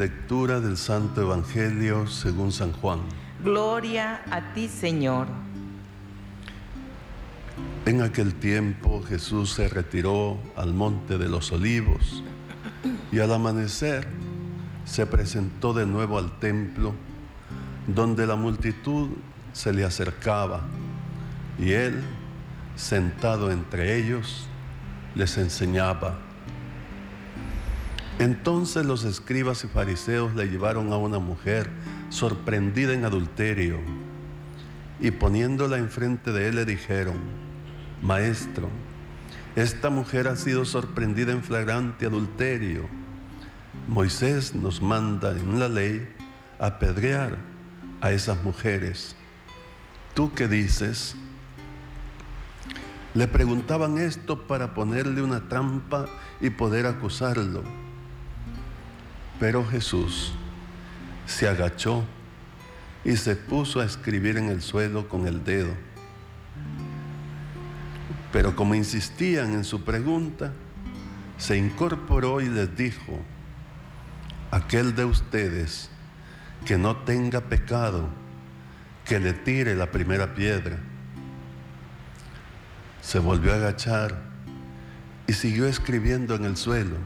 Lectura del Santo Evangelio según San Juan. Gloria a ti, Señor. En aquel tiempo Jesús se retiró al monte de los olivos y al amanecer se presentó de nuevo al templo donde la multitud se le acercaba y él, sentado entre ellos, les enseñaba. Entonces los escribas y fariseos le llevaron a una mujer sorprendida en adulterio y poniéndola enfrente de él le dijeron, Maestro, esta mujer ha sido sorprendida en flagrante adulterio. Moisés nos manda en la ley apedrear a esas mujeres. ¿Tú qué dices? Le preguntaban esto para ponerle una trampa y poder acusarlo. Pero Jesús se agachó y se puso a escribir en el suelo con el dedo. Pero como insistían en su pregunta, se incorporó y les dijo, aquel de ustedes que no tenga pecado, que le tire la primera piedra. Se volvió a agachar y siguió escribiendo en el suelo.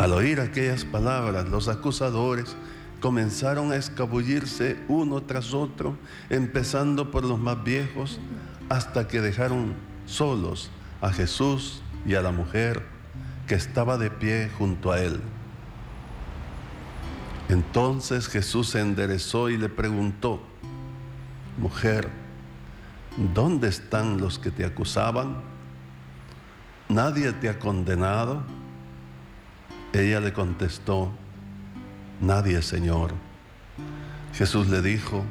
Al oír aquellas palabras, los acusadores comenzaron a escabullirse uno tras otro, empezando por los más viejos, hasta que dejaron solos a Jesús y a la mujer que estaba de pie junto a él. Entonces Jesús se enderezó y le preguntó, mujer, ¿dónde están los que te acusaban? ¿Nadie te ha condenado? Ella le contestó, nadie, Señor. Jesús le dijo,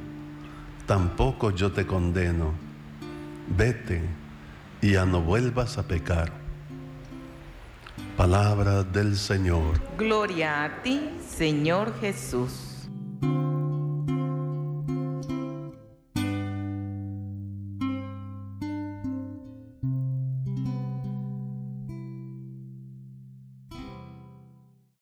tampoco yo te condeno, vete y ya no vuelvas a pecar. Palabra del Señor. Gloria a ti, Señor Jesús.